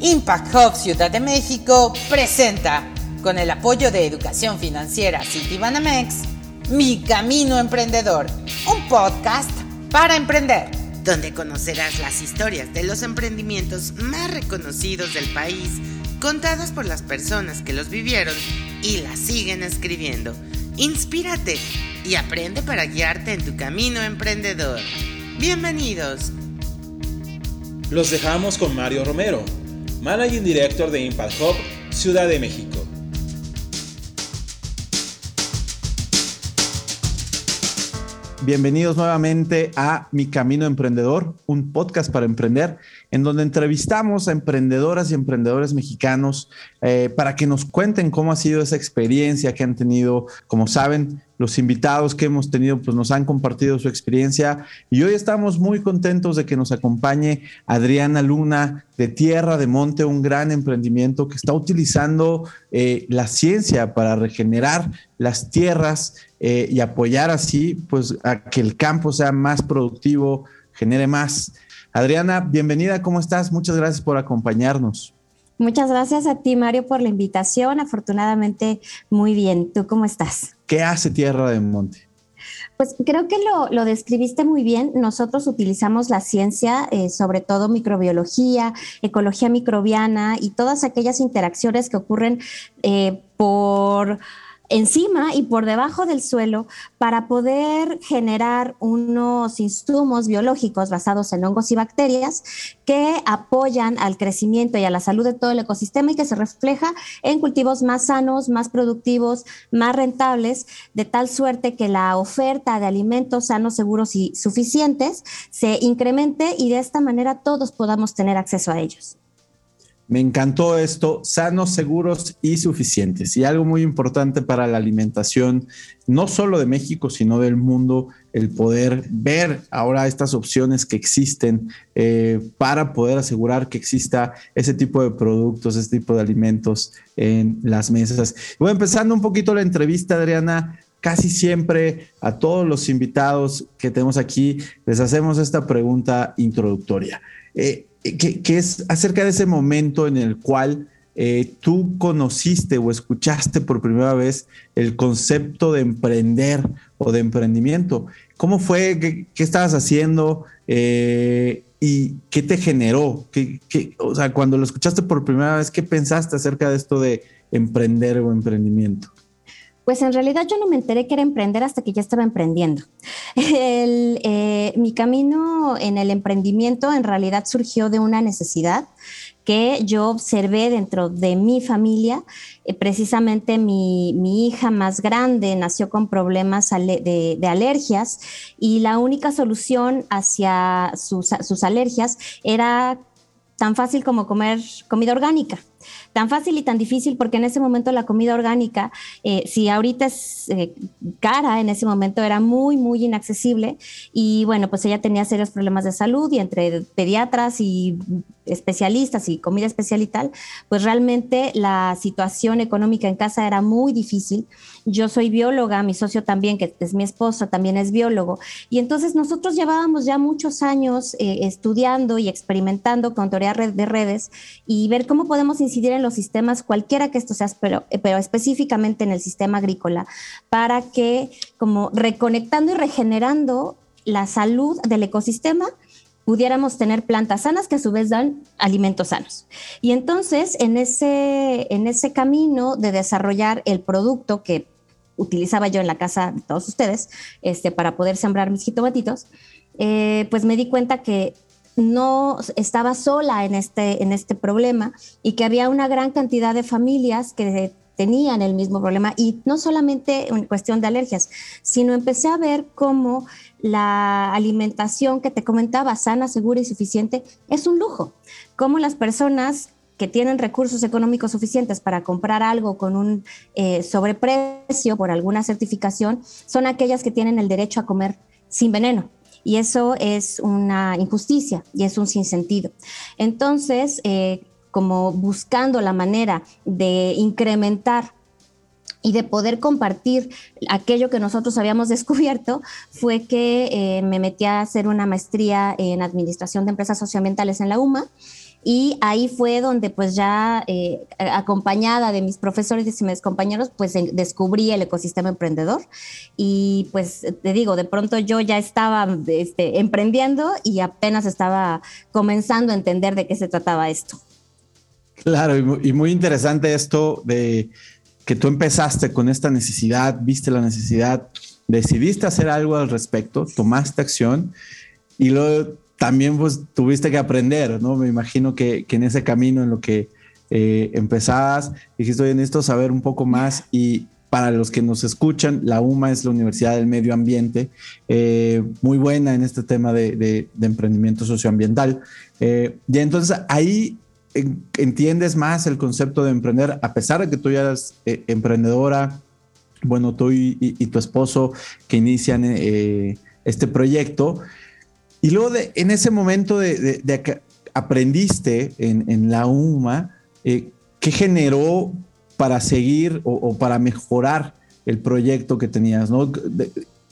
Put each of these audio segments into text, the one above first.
Impact Hub Ciudad de México presenta, con el apoyo de Educación Financiera Citibanamex, Mi Camino Emprendedor, un podcast para emprender, donde conocerás las historias de los emprendimientos más reconocidos del país, contadas por las personas que los vivieron y las siguen escribiendo. Inspírate y aprende para guiarte en tu camino emprendedor. Bienvenidos. Los dejamos con Mario Romero Managing Director de Impact Hub, Ciudad de México. Bienvenidos nuevamente a Mi Camino Emprendedor, un podcast para emprender, en donde entrevistamos a emprendedoras y emprendedores mexicanos eh, para que nos cuenten cómo ha sido esa experiencia que han tenido. Como saben, los invitados que hemos tenido pues nos han compartido su experiencia y hoy estamos muy contentos de que nos acompañe Adriana Luna de Tierra de Monte, un gran emprendimiento que está utilizando eh, la ciencia para regenerar las tierras eh, y apoyar así pues a que el campo sea más productivo, genere más. Adriana, bienvenida, ¿cómo estás? Muchas gracias por acompañarnos. Muchas gracias a ti, Mario, por la invitación. Afortunadamente, muy bien. ¿Tú cómo estás? ¿Qué hace Tierra de Monte? Pues creo que lo, describiste muy bien. Nosotros utilizamos la ciencia, eh, sobre todo microbiología, ecología microbiana y todas aquellas interacciones que ocurren eh, por encima y por debajo del suelo para poder generar unos insumos biológicos basados en hongos y bacterias que apoyan al crecimiento y a la salud de todo el ecosistema y que se refleja en cultivos más sanos, más productivos, más rentables, de tal suerte que la oferta de alimentos sanos, seguros y suficientes se incremente y de esta manera todos podamos tener acceso a ellos. Me encantó esto, sanos, seguros y suficientes. Y algo muy importante para la alimentación, no solo de México, sino del mundo, el poder ver ahora estas opciones que existen eh, para poder asegurar que exista ese tipo de productos, ese tipo de alimentos en las mesas. Voy empezando un poquito la entrevista, Adriana. Casi siempre a todos los invitados que tenemos aquí les hacemos esta pregunta introductoria. Eh, que, es acerca de ese momento en el cual eh, tú conociste o escuchaste por primera vez el concepto de emprender o de emprendimiento. ¿Cómo fue? ¿Qué, estabas haciendo? Eh, ¿Y qué te generó? ¿Qué, o sea, cuando lo escuchaste por primera vez, ¿qué pensaste acerca de esto de emprender o emprendimiento? Pues en realidad yo no me enteré que era emprender hasta que ya estaba emprendiendo. Eh, mi camino en el emprendimiento en realidad surgió de una necesidad que yo observé dentro de mi familia. Eh, precisamente mi, hija más grande nació con problemas de, alergias y la única solución hacia sus, sus alergias era tan fácil como comer comida orgánica tan fácil y tan difícil porque en ese momento la comida orgánica, eh, si ahorita es eh, cara, en ese momento era muy, muy inaccesible y bueno, pues ella tenía serios problemas de salud y entre pediatras y especialistas y comida especial y tal, pues realmente la situación económica en casa era muy difícil. Yo soy bióloga, mi socio también, que es mi esposo, también es biólogo. Y entonces nosotros llevábamos ya muchos años eh, estudiando y experimentando con teoría de redes y ver cómo podemos incidir en los sistemas, cualquiera que esto sea, pero, pero específicamente en el sistema agrícola, para que como reconectando y regenerando la salud del ecosistema, pudiéramos tener plantas sanas que a su vez dan alimentos sanos. Y entonces, en ese, en ese camino de desarrollar el producto que utilizaba yo en la casa de todos ustedes, este, para poder sembrar mis jitomatitos, eh, pues me di cuenta que no estaba sola en este, en este problema y que había una gran cantidad de familias que tenían el mismo problema y no solamente en cuestión de alergias, sino empecé a ver cómo la alimentación que te comentaba, sana, segura y suficiente, es un lujo. Cómo las personas que tienen recursos económicos suficientes para comprar algo con un eh, sobreprecio por alguna certificación, son aquellas que tienen el derecho a comer sin veneno. Y eso es una injusticia y es un sinsentido. Entonces, eh, como buscando la manera de incrementar y de poder compartir aquello que nosotros habíamos descubierto fue que eh, me metí a hacer una maestría en administración de empresas socioambientales en la UMA y ahí fue donde pues ya eh, acompañada de mis profesores y mis compañeros pues descubrí el ecosistema emprendedor y pues te digo, de pronto yo ya estaba este, emprendiendo y apenas estaba comenzando a entender de qué se trataba esto. Claro, y muy interesante esto de que tú empezaste con esta necesidad, viste la necesidad, decidiste hacer algo al respecto, tomaste acción y luego también pues tuviste que aprender, ¿no? Me imagino que, en ese camino en lo que eh, empezabas, dijiste, oye, necesito saber un poco más y para los que nos escuchan, la UMA es la Universidad del Medio Ambiente, eh, muy buena en este tema de, emprendimiento socioambiental. Eh, y entonces ahí entiendes más el concepto de emprender, a pesar de que tú ya eres eh, emprendedora, bueno, tú y, tu esposo que inician este proyecto. Y luego de, en ese momento de, que aprendiste en, la UMA, eh, ¿qué generó para seguir o, para mejorar el proyecto que tenías? ¿no?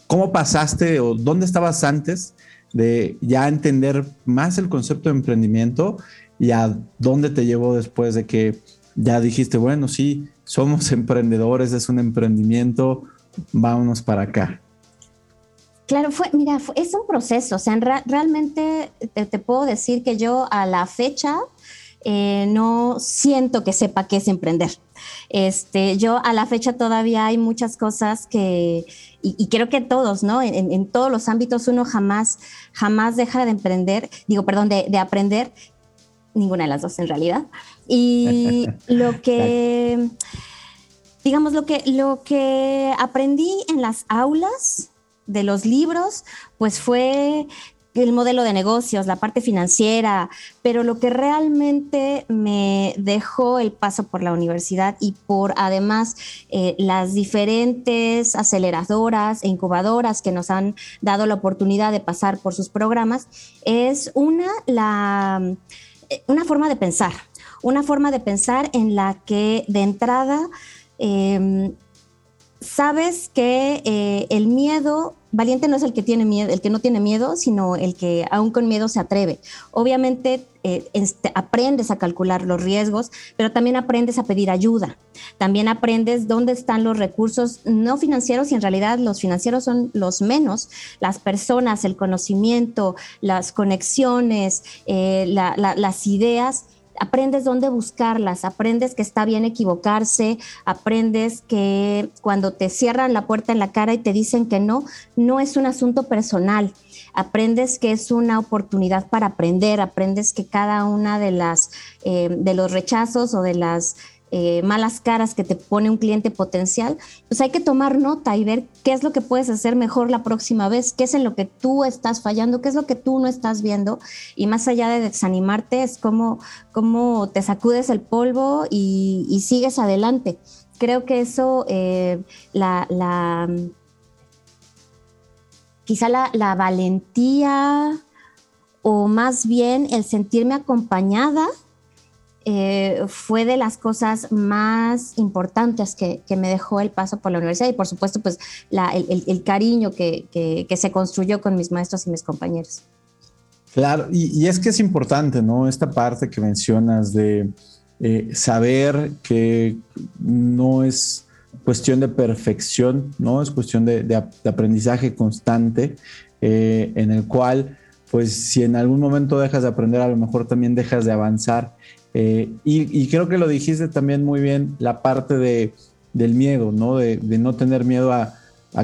¿Cómo pasaste o dónde estabas antes de ya entender más el concepto de emprendimiento y a dónde te llevó después de que ya dijiste, bueno, sí, somos emprendedores, es un emprendimiento, vámonos para acá. Claro, fue, mira, es un proceso, o sea, realmente te, puedo decir que yo a la fecha eh, no siento que sepa qué es emprender. Este, yo a la fecha todavía hay muchas cosas que, y, creo que todos, ¿no? En, todos los ámbitos uno jamás, jamás deja de emprender, digo, perdón, de, de aprender ninguna de las dos en realidad. Y lo que, digamos, lo que, lo que aprendí en las aulas de los libros, pues fue el modelo de negocios, la parte financiera, pero lo que realmente me dejó el paso por la universidad y por además eh, las diferentes aceleradoras e incubadoras que nos han dado la oportunidad de pasar por sus programas es una, la eh, una forma de pensar, una forma de pensar en la que de entrada em, sabes que eh, el miedo, valiente no es el que tiene miedo, el que no tiene miedo, sino el que aún con miedo se atreve. Obviamente eh, este, aprendes a calcular los riesgos, pero también aprendes a pedir ayuda. También aprendes dónde están los recursos no financieros y en realidad los financieros son los menos, las personas, el conocimiento, las conexiones, eh, las ideas aprendes dónde buscarlas, aprendes que está bien equivocarse, aprendes que cuando te cierran la puerta en la cara y te dicen que no, no es un asunto personal, aprendes que es una oportunidad para aprender, aprendes que cada una de las eh, de los rechazos o de las eh, malas caras que te pone un cliente potencial, pues hay que tomar nota y ver qué es lo que puedes hacer mejor la próxima vez, qué es en lo que tú estás fallando, qué es lo que tú no estás viendo. Y más allá de desanimarte, es como te sacudes el polvo y, sigues adelante. Creo que eso, eh, la, quizá la valentía o más bien el sentirme acompañada eh, fue de las cosas más importantes que, me dejó el paso por la universidad y por supuesto pues el, cariño que, se construyó con mis maestros y mis compañeros. Claro, y, es que es importante, ¿no? Esta parte que mencionas de eh, saber que no es cuestión de perfección, ¿no? Es cuestión de, aprendizaje constante eh, en el cual pues si en algún momento dejas de aprender, a lo mejor también dejas de avanzar eh, y, creo que lo dijiste también muy bien, la parte de, del miedo, ¿no? De, no tener miedo a,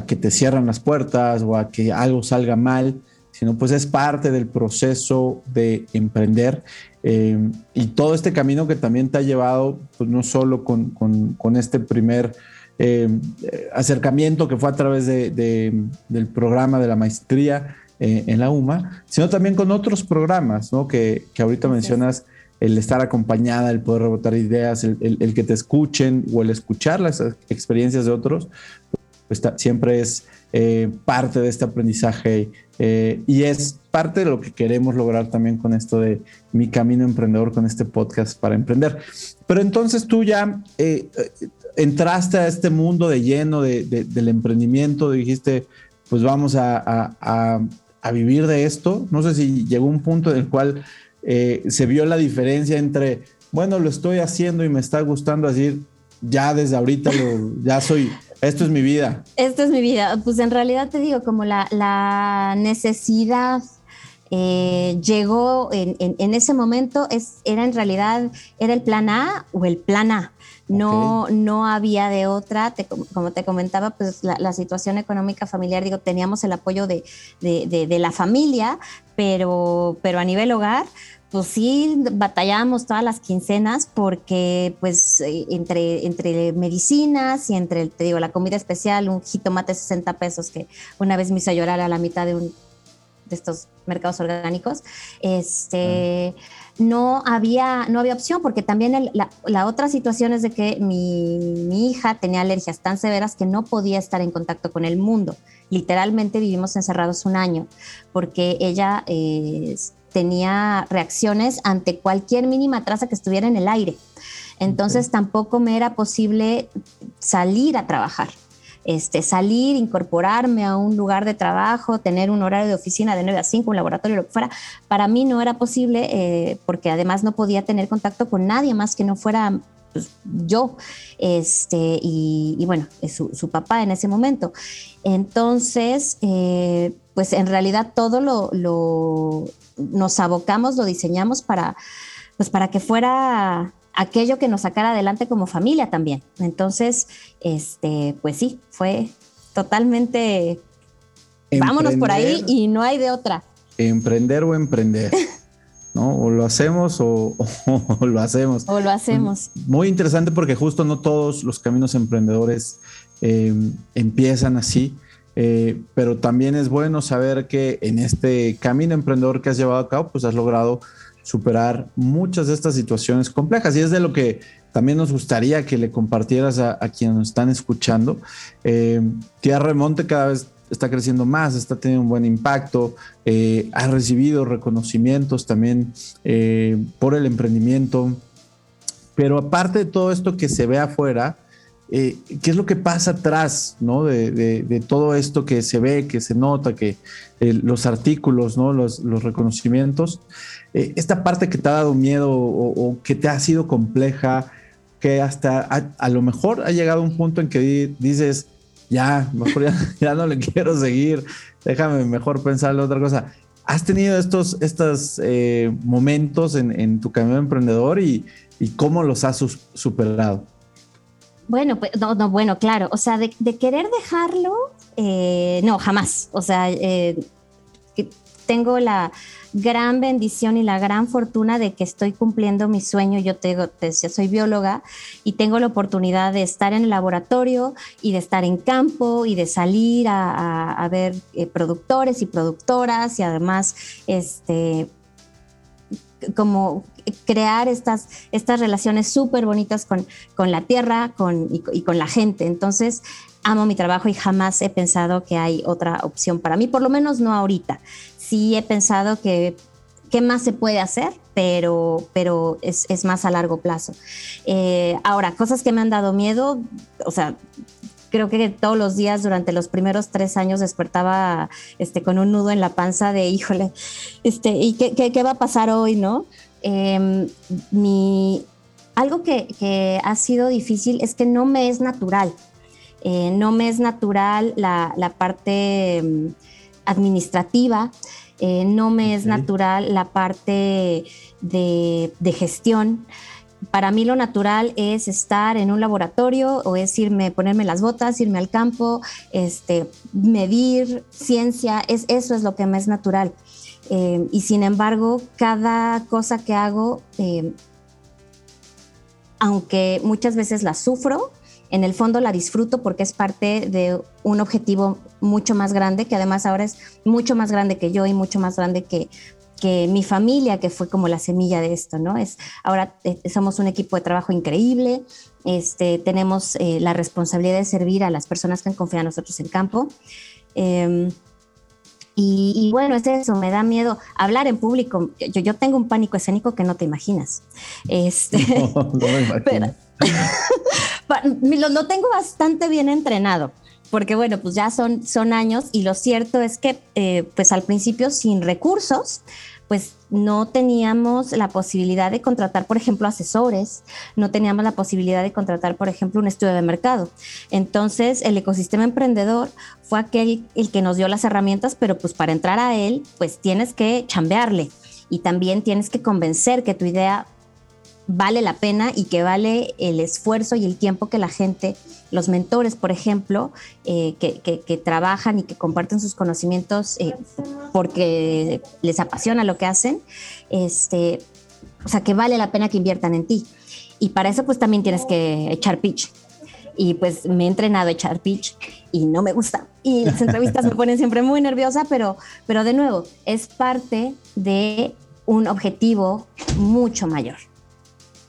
que te cierran las puertas o a que algo salga mal, sino pues es parte del proceso de emprender eh, y todo este camino que también te ha llevado, pues no solo con, este primer eh, acercamiento que fue a través del programa de la maestría en la UMA, sino también con otros programas, ¿no? Que, que ahorita mencionas el estar acompañada, el poder rebotar ideas, el, que te escuchen o el escuchar las experiencias de otros, pues siempre es eh, parte de este aprendizaje eh, y es parte de lo que queremos lograr también con esto de mi camino emprendedor, con este podcast para emprender. Pero entonces tú ya, eh, entraste a este mundo de lleno de, del emprendimiento, dijiste, pues vamos a, a, vivir de esto. No sé si llegó un punto en el cual eh, se vio la diferencia entre, bueno, lo estoy haciendo y me está gustando decir, ya desde ahorita lo, ya soy, esto es mi vida. Esto es mi vida. Pues en realidad te digo, como la, la necesidad eh, llegó en, en, ese momento, es, era en realidad, era el plan A o el plan A. No, no había de otra, como te comentaba, pues la, situación económica familiar, digo, teníamos el apoyo de, de, de, la familia, pero, pero a nivel hogar, pues sí, batallábamos todas las quincenas porque pues eh, entre, entre medicinas y entre, te digo, la comida especial, un jitomate 60 pesos que una vez me hizo llorar a la mitad de un de estos mercados orgánicos, este, no, había, no había opción, porque también la, otra situación es de que mi, hija tenía alergias tan severas que no podía estar en contacto con el mundo. Literalmente vivimos encerrados un año, porque ella eh, tenía reacciones ante cualquier mínima traza que estuviera en el aire. Entonces tampoco me era posible salir a trabajar este, salir, incorporarme a un lugar de trabajo, tener un horario de oficina de 9 a 5, un laboratorio, lo que fuera, para mí no era posible eh, porque además no podía tener contacto con nadie más que no fuera pues, yo este, y, bueno, su, papá en ese momento. Entonces, eh, pues en realidad todo lo, lo, nos abocamos, lo diseñamos para, pues para que fuera aquello que nos sacara adelante como familia también. Entonces, este, pues sí, fue totalmente vámonos por ahí y no hay de otra. Emprender o emprender. ¿no? O lo hacemos o, lo hacemos. O lo hacemos. Muy interesante porque justo no todos los caminos emprendedores eh, empiezan así, eh, pero también es bueno saber que en este camino emprendedor que has llevado a cabo, pues has logrado superar muchas de estas situaciones complejas. Y es de lo que también nos gustaría que le compartieras a, quienes nos están escuchando. Eh, Tierra Remonte cada vez está creciendo más, está teniendo un buen impacto, eh, ha recibido reconocimientos también eh, por el emprendimiento. Pero aparte de todo esto que se ve afuera, eh, qué es lo que pasa atrás ¿no? de, todo esto que se ve, que se nota, que eh, los artículos, ¿no? los, reconocimientos, eh, esta parte que te ha dado miedo o, que te ha sido compleja, que hasta a, lo mejor ha llegado un punto en que dices, ya, mejor ya, no le quiero seguir, déjame mejor pensarle otra cosa. ¿Has tenido estos, estos momentos en, tu camino emprendedor y cómo los has superado? Bueno, pues, no, no, bueno, claro, o sea, de, querer dejarlo, eh, no, jamás. O sea, eh, tengo la gran bendición y la gran fortuna de que estoy cumpliendo mi sueño. Yo te, decía, soy bióloga y tengo la oportunidad de estar en el laboratorio y de estar en campo y de salir a, ver eh, productores y productoras y además, este, como crear estas, estas relaciones súper bonitas con, con, la tierra con, y, con la gente. Entonces, amo mi trabajo y jamás he pensado que hay otra opción para mí, por lo menos no ahorita. Sí he pensado que qué más se puede hacer, pero, pero es, es más a largo plazo. Eh, ahora, cosas que me han dado miedo, o sea, creo que todos los días durante los primeros tres años despertaba este, con un nudo en la panza de, híjole, este, ¿y qué, qué, qué va a pasar hoy, no? Em, mi, algo que, ha sido difícil es que no me es natural. Eh, no me es natural la, parte em, administrativa, eh, no me es natural la parte de, gestión. Para mí lo natural es estar en un laboratorio o es irme, ponerme las botas, irme al campo, este, medir ciencia, es, eso es lo que me es natural. Eh, y sin embargo, cada cosa que hago, eh, aunque muchas veces la sufro, en el fondo la disfruto porque es parte de un objetivo mucho más grande, que además ahora es mucho más grande que yo y mucho más grande que, que mi familia, que fue como la semilla de esto, ¿no? Es, ahora eh, somos un equipo de trabajo increíble, este, tenemos la responsabilidad de servir a las personas que han confiado en nosotros en campo. Em, y, bueno, es eso, me da miedo hablar en público. Yo, yo tengo un pánico escénico que no te imaginas. Este, no, me pero, lo, tengo bastante bien entrenado porque bueno, pues ya son, son años y lo cierto es que eh, pues al principio sin recursos, pues no teníamos la posibilidad de contratar, por ejemplo, asesores, no teníamos la posibilidad de contratar, por ejemplo, un estudio de mercado. Entonces, el ecosistema emprendedor fue aquel el que nos dio las herramientas, pero pues para entrar a él, pues tienes que chambearle y también tienes que convencer que tu idea vale la pena y que vale el esfuerzo y el tiempo que la gente, los mentores, por ejemplo, eh, que, trabajan y que comparten sus conocimientos eh, porque les apasiona lo que hacen, este, o sea, que vale la pena que inviertan en ti. Y para eso pues también tienes que echar pitch. Y pues me he entrenado a echar pitch y no me gusta. Y las entrevistas me ponen siempre muy nerviosa, pero, pero de nuevo, es parte de un objetivo mucho mayor.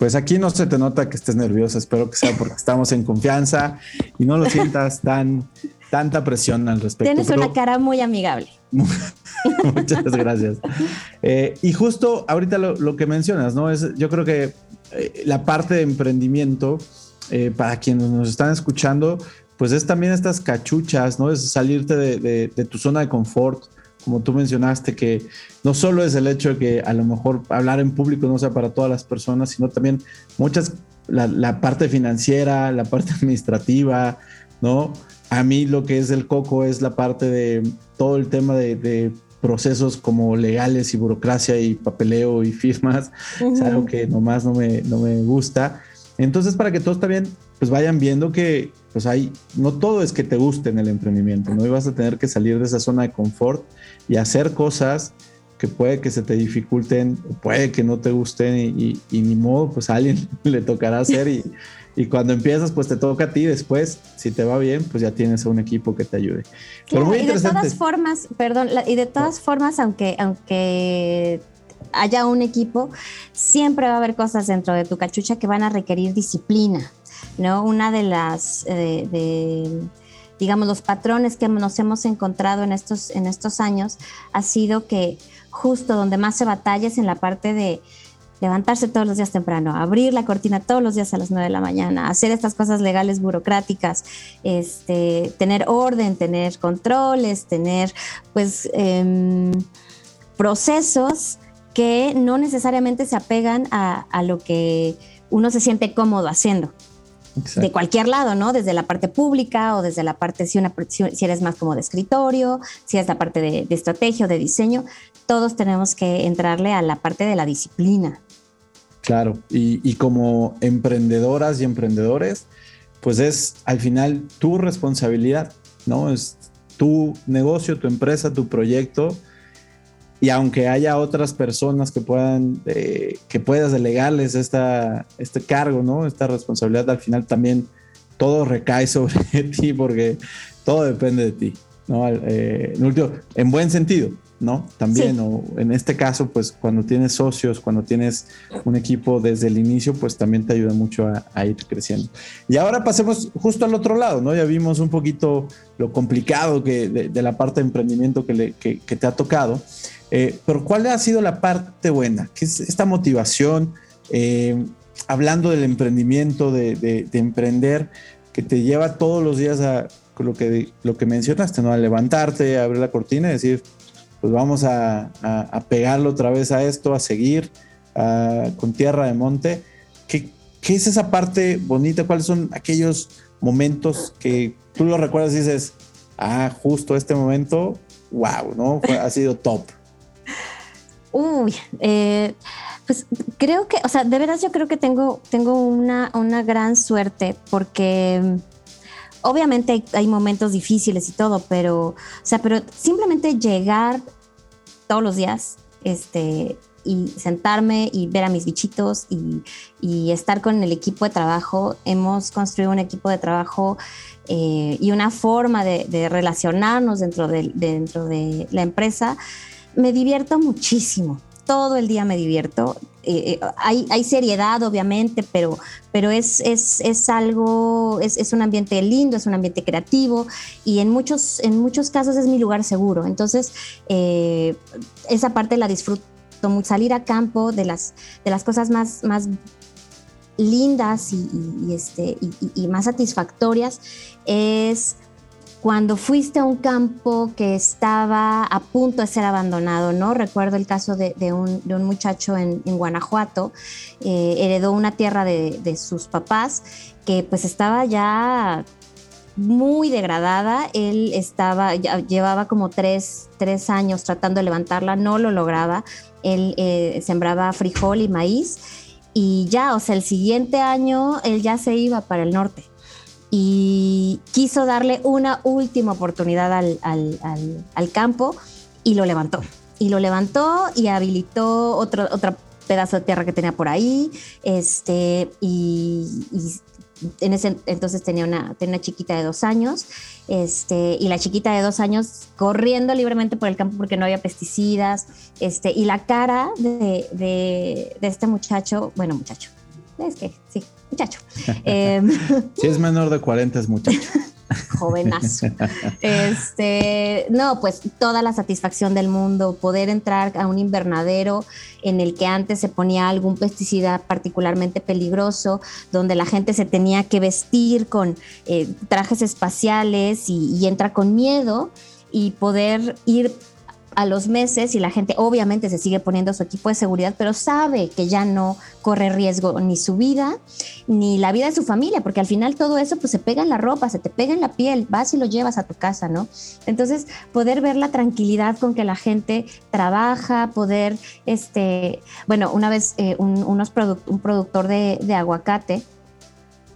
Pues aquí no se te nota que estés nerviosa, espero que sea porque estamos en confianza y no lo sientas tan tanta presión al respecto. Tienes una cara muy amigable. Muchas gracias. Eh, y justo ahorita lo, que mencionas, ¿no? Es, yo creo que eh, la parte de emprendimiento, eh, para quienes nos están escuchando, pues es también estas cachuchas, ¿no? Es salirte de, de tu zona de confort, como tú mencionaste, que no solo es el hecho de que a lo mejor hablar en público no sea para todas las personas, sino también muchas, la, parte financiera, la parte administrativa, ¿no? A mí lo que es el coco es la parte de todo el tema de, procesos como legales y burocracia y papeleo y firmas, es algo que nomás no me, no me gusta. Entonces, para que todos también pues vayan viendo que pues hay, no todo es que te guste en el emprendimiento, ¿no? Y vas a tener que salir de esa zona de confort y hacer cosas que puede que se te dificulten, o puede que no te gusten y, ni modo, pues a alguien le tocará hacer y, y, cuando empiezas, pues te toca a ti. Después, si te va bien, pues ya tienes a un equipo que te ayude. Pero muy y de todas formas, perdón, y de todas formas, aunque, aunque haya un equipo, siempre va a haber cosas dentro de tu cachucha que van a requerir disciplina, ¿no? Una de las, eh, digamos, los patrones que nos hemos encontrado en estos, en estos años ha sido que justo donde más se batalla es en la parte de levantarse todos los días temprano, abrir la cortina todos los días a las 9 de la mañana, hacer estas cosas legales burocráticas, este, tener orden, tener controles, tener pues em, procesos que no necesariamente se apegan a, lo que uno se siente cómodo haciendo. De cualquier lado, ¿no? Desde la parte pública o desde la parte, si, una, si eres más como de escritorio, si es la parte de, estrategia o de diseño, todos tenemos que entrarle a la parte de la disciplina. Claro, y, y, como emprendedoras y emprendedores, pues es al final tu responsabilidad, ¿no? Es tu negocio, tu empresa, tu proyecto y aunque haya otras personas que puedan, eh, que puedas delegarles esta, este cargo, ¿no? Esta responsabilidad, al final también todo recae sobre ti porque todo depende de ti, ¿no? Eh, en, último, en buen sentido, ¿no? También, o en este caso, pues cuando tienes socios, cuando tienes un equipo desde el inicio, pues también te ayuda mucho a, ir creciendo. Y ahora pasemos justo al otro lado, ¿no? Ya vimos un poquito lo complicado que de, la parte de emprendimiento que, le, que, que te ha tocado. Eh, pero ¿cuál ha sido la parte buena? ¿Qué es esta motivación? Eh, hablando del emprendimiento, de, emprender, que te lleva todos los días a lo que, lo que mencionaste, ¿no? A levantarte, a abrir la cortina y decir, pues vamos a, pegarlo otra vez a esto, a seguir con tierra de monte. ¿Qué, ¿Qué es esa parte bonita? ¿Cuáles son aquellos momentos que tú lo recuerdas y dices, ah, justo este momento, wow, ¿no? ha sido top. Uy, eh, pues creo que, o sea, de veras yo creo que tengo, tengo una, una gran suerte porque mm, obviamente hay, momentos difíciles y todo, pero, o sea, pero simplemente llegar todos los días, este, y sentarme y ver a mis bichitos y, estar con el equipo de trabajo. Hemos construido un equipo de trabajo eh, y una forma de, relacionarnos dentro de, dentro de la empresa me divierto muchísimo. Todo el día me divierto. Eh, eh, hay, seriedad, obviamente, pero, pero es, es, algo, es, un ambiente lindo, es un ambiente creativo y en muchos, en muchos casos es mi lugar seguro. Entonces, eh, esa parte la disfruto mucho. Salir a campo de las, de las cosas más, más lindas y, este, y, más satisfactorias es cuando fuiste a un campo que estaba a punto de ser abandonado, ¿no? Recuerdo el caso de, un, muchacho en, Guanajuato, eh, heredó una tierra de, de, sus papás que pues estaba ya muy degradada. Él estaba, llevaba como tres, años tratando de levantarla, no lo lograba. Él eh, sembraba frijol y maíz y ya, o sea, el siguiente año él ya se iba para el norte y quiso darle una última oportunidad al, al, campo y lo levantó. Y lo levantó y habilitó otro, otro pedazo de tierra que tenía por ahí, este, y en ese entonces tenía una, tenía chiquita de dos años, este, y la chiquita de dos años corriendo libremente por el campo porque no había pesticidas, este, y la cara de, de este muchacho, bueno, muchacho, es que sí, muchacho. Em, si es menor de 40 es muchacho. jovenazo. Este, no, pues toda la satisfacción del mundo, poder entrar a un invernadero en el que antes se ponía algún pesticida particularmente peligroso, donde la gente se tenía que vestir con eh, trajes espaciales y entra con miedo y poder ir a los meses y la gente obviamente se sigue poniendo su equipo de seguridad, pero sabe que ya no corre riesgo ni su vida ni la vida de su familia, porque al final todo eso pues se pega en la ropa, se te pega en la piel, vas y lo llevas a tu casa, ¿no? Entonces, poder ver la tranquilidad con que la gente trabaja, poder, este, bueno, una vez eh, un, unos un productor de, de aguacate,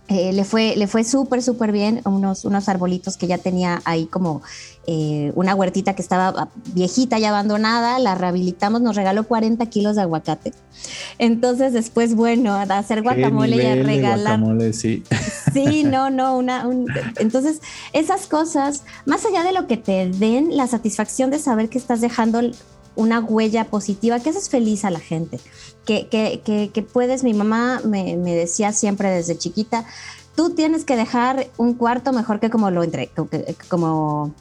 eh, le fue, le fue súper, súper bien, unos, unos arbolitos que ya tenía ahí como eh, una huertita que estaba viejita y abandonada, la rehabilitamos, nos regaló 40 kilos de aguacate. Entonces después, bueno, a hacer guacamole y a regalar. Guacamole, sí. Sí, no, no, una, entonces esas cosas, más allá de lo que te den, la satisfacción de saber que estás dejando una huella positiva, que haces feliz a la gente, que, que, puedes, mi mamá me, me, decía siempre desde chiquita, tú tienes que dejar un cuarto mejor que como lo entre, como,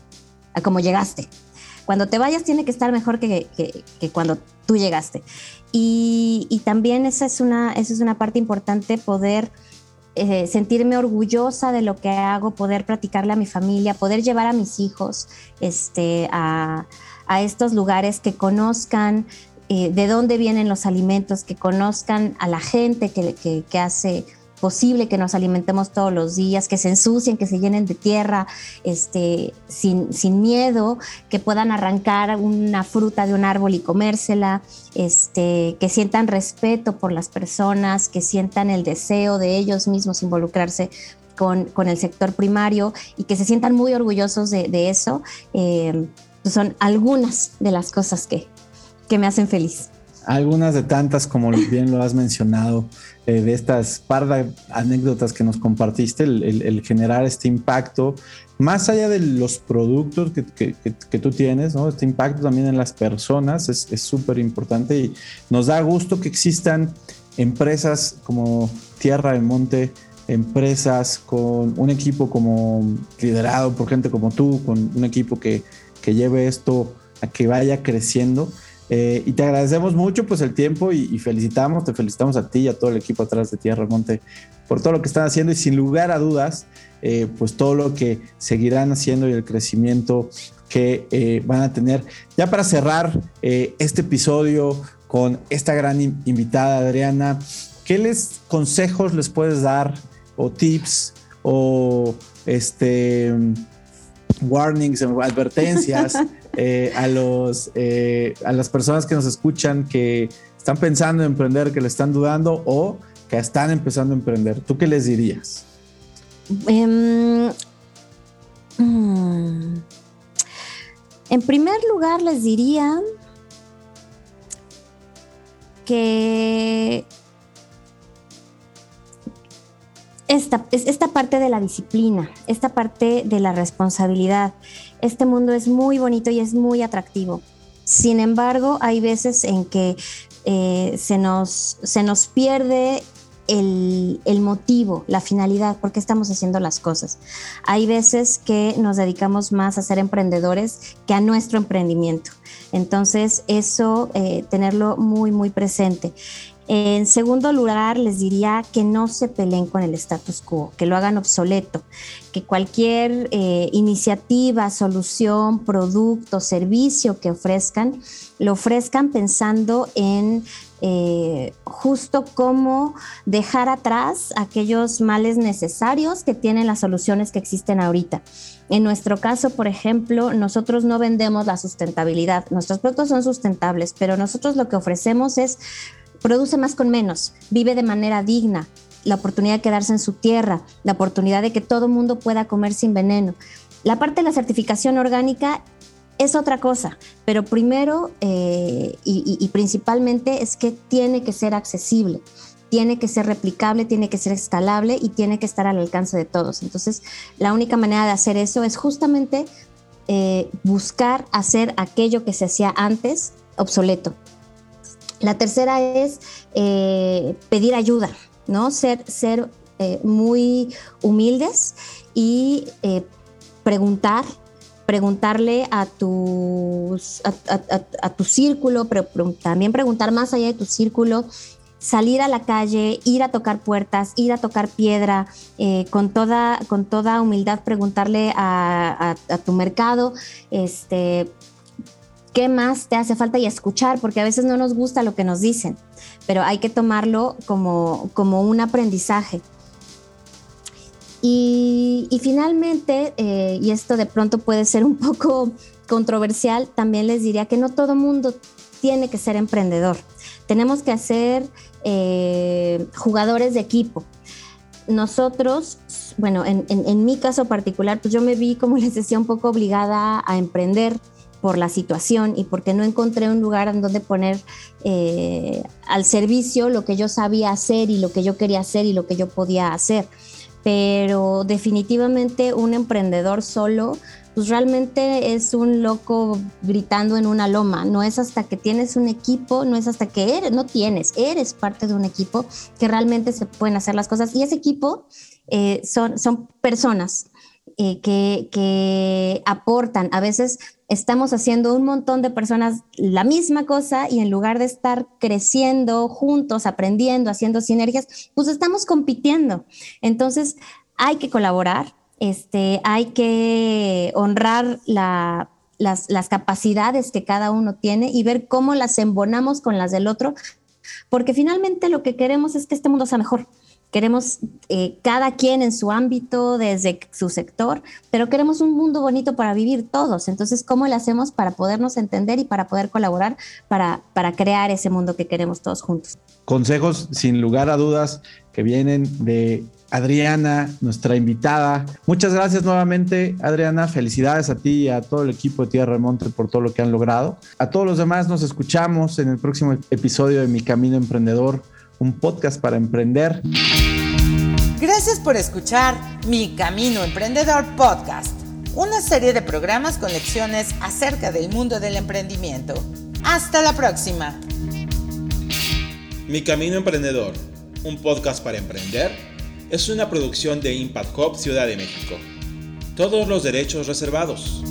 como llegaste. Cuando te vayas tiene que estar mejor que, que cuando tú llegaste. Y, y, también esa es, una, esa es una parte importante, poder eh, sentirme orgullosa de lo que hago, poder practicarle a mi familia, poder llevar a mis hijos este, a, a estos lugares, que conozcan eh, de dónde vienen los alimentos, que conozcan a la gente que, que, hace posible que nos alimentemos todos los días, que se ensucien, que se llenen de tierra, este, sin, sin, miedo, que puedan arrancar una fruta de un árbol y comérsela, este, que sientan respeto por las personas, que sientan el deseo de ellos mismos involucrarse con, con el sector primario y que se sientan muy orgullosos de, de eso. Eh, son algunas de las cosas que, que me hacen feliz. Algunas de tantas, como bien lo has mencionado, eh, de estas par de anécdotas que nos compartiste, el, generar este impacto, más allá de los productos que, que, tú tienes, ¿no? este impacto también en las personas es súper importante y nos da gusto que existan empresas como Tierra del Monte, empresas con un equipo como liderado por gente como tú, con un equipo que, que lleve esto a que vaya creciendo. Eh, y te agradecemos mucho pues el tiempo y, felicitamos, te felicitamos a ti y a todo el equipo atrás de Tierra Monte por todo lo que están haciendo y sin lugar a dudas, eh, pues todo lo que seguirán haciendo y el crecimiento que eh, van a tener. Ya para cerrar este episodio con esta gran invitada Adriana, ¿qué les consejos les puedes dar o tips o este warnings, advertencias eh, a, los, eh, a las personas que nos escuchan que están pensando en emprender, que le están dudando o que están empezando a emprender? ¿Tú qué les dirías? Em, mm, en primer lugar, les diría que esta, esta parte de la disciplina, esta parte de la responsabilidad. Este mundo es muy bonito y es muy atractivo. Sin embargo, hay veces en que eh, se, nos, se nos pierde el, el, motivo, la finalidad, por qué estamos haciendo las cosas. Hay veces que nos dedicamos más a ser emprendedores que a nuestro emprendimiento. Entonces, eso, eh, tenerlo muy, muy presente. En segundo lugar, les diría que no se peleen con el status quo, que lo hagan obsoleto, que cualquier eh, iniciativa, solución, producto, servicio que ofrezcan, lo ofrezcan pensando en eh, justo cómo dejar atrás aquellos males necesarios que tienen las soluciones que existen ahorita. En nuestro caso, por ejemplo, nosotros no vendemos la sustentabilidad. Nuestros productos son sustentables, pero nosotros lo que ofrecemos es produce más con menos, vive de manera digna, la oportunidad de quedarse en su tierra, la oportunidad de que todo mundo pueda comer sin veneno. La parte de la certificación orgánica es otra cosa, pero primero eh, y, principalmente es que tiene que ser accesible, tiene que ser replicable, tiene que ser escalable y tiene que estar al alcance de todos. Entonces, la única manera de hacer eso es justamente eh, buscar hacer aquello que se hacía antes obsoleto. La tercera es eh, pedir ayuda, ¿no? Ser, ser eh, muy humildes y eh, preguntar, preguntarle a, tus, a, tu círculo, pero también preguntar más allá de tu círculo, salir a la calle, ir a tocar puertas, ir a tocar piedra, con, toda, con toda humildad preguntarle a, tu mercado, este, qué más te hace falta y escuchar, porque a veces no nos gusta lo que nos dicen, pero hay que tomarlo como, como un aprendizaje. Y, finalmente, eh, y esto de pronto puede ser un poco controversial, también les diría que no todo mundo tiene que ser emprendedor. Tenemos que ser eh, jugadores de equipo. Nosotros, bueno, en, en mi caso particular, pues yo me vi, como les decía, un poco obligada a emprender por la situación y porque no encontré un lugar en donde poner eh, al servicio lo que yo sabía hacer y lo que yo quería hacer y lo que yo podía hacer. Pero definitivamente un emprendedor solo, pues realmente es un loco gritando en una loma. No es hasta que tienes un equipo, no es hasta que eres, no tienes, eres parte de un equipo que realmente se pueden hacer las cosas. Y ese equipo eh, son, son personas, eh, que, que, aportan. A veces estamos haciendo un montón de personas la misma cosa y en lugar de estar creciendo juntos, aprendiendo, haciendo sinergias, pues estamos compitiendo. Entonces hay que colaborar, este, hay que honrar las, las capacidades que cada uno tiene y ver cómo las embonamos con las del otro, porque finalmente lo que queremos es que este mundo sea mejor queremos eh, cada quien en su ámbito, desde su sector, pero queremos un mundo bonito para vivir todos. Entonces, ¿cómo le hacemos para podernos entender y para poder colaborar para, para crear ese mundo que queremos todos juntos? Consejos, sin lugar a dudas, que vienen de Adriana, nuestra invitada. Muchas gracias nuevamente, Adriana. Felicidades a ti y a todo el equipo de Tierra Remonte por todo lo que han logrado. A todos los demás nos escuchamos en el próximo episodio de Mi Camino Emprendedor un podcast para emprender. Gracias por escuchar Mi Camino Emprendedor Podcast, una serie de programas con lecciones acerca del mundo del emprendimiento. Hasta la próxima. Mi Camino Emprendedor, un podcast para emprender, es una producción de Impact Hub Ciudad de México. Todos los derechos reservados.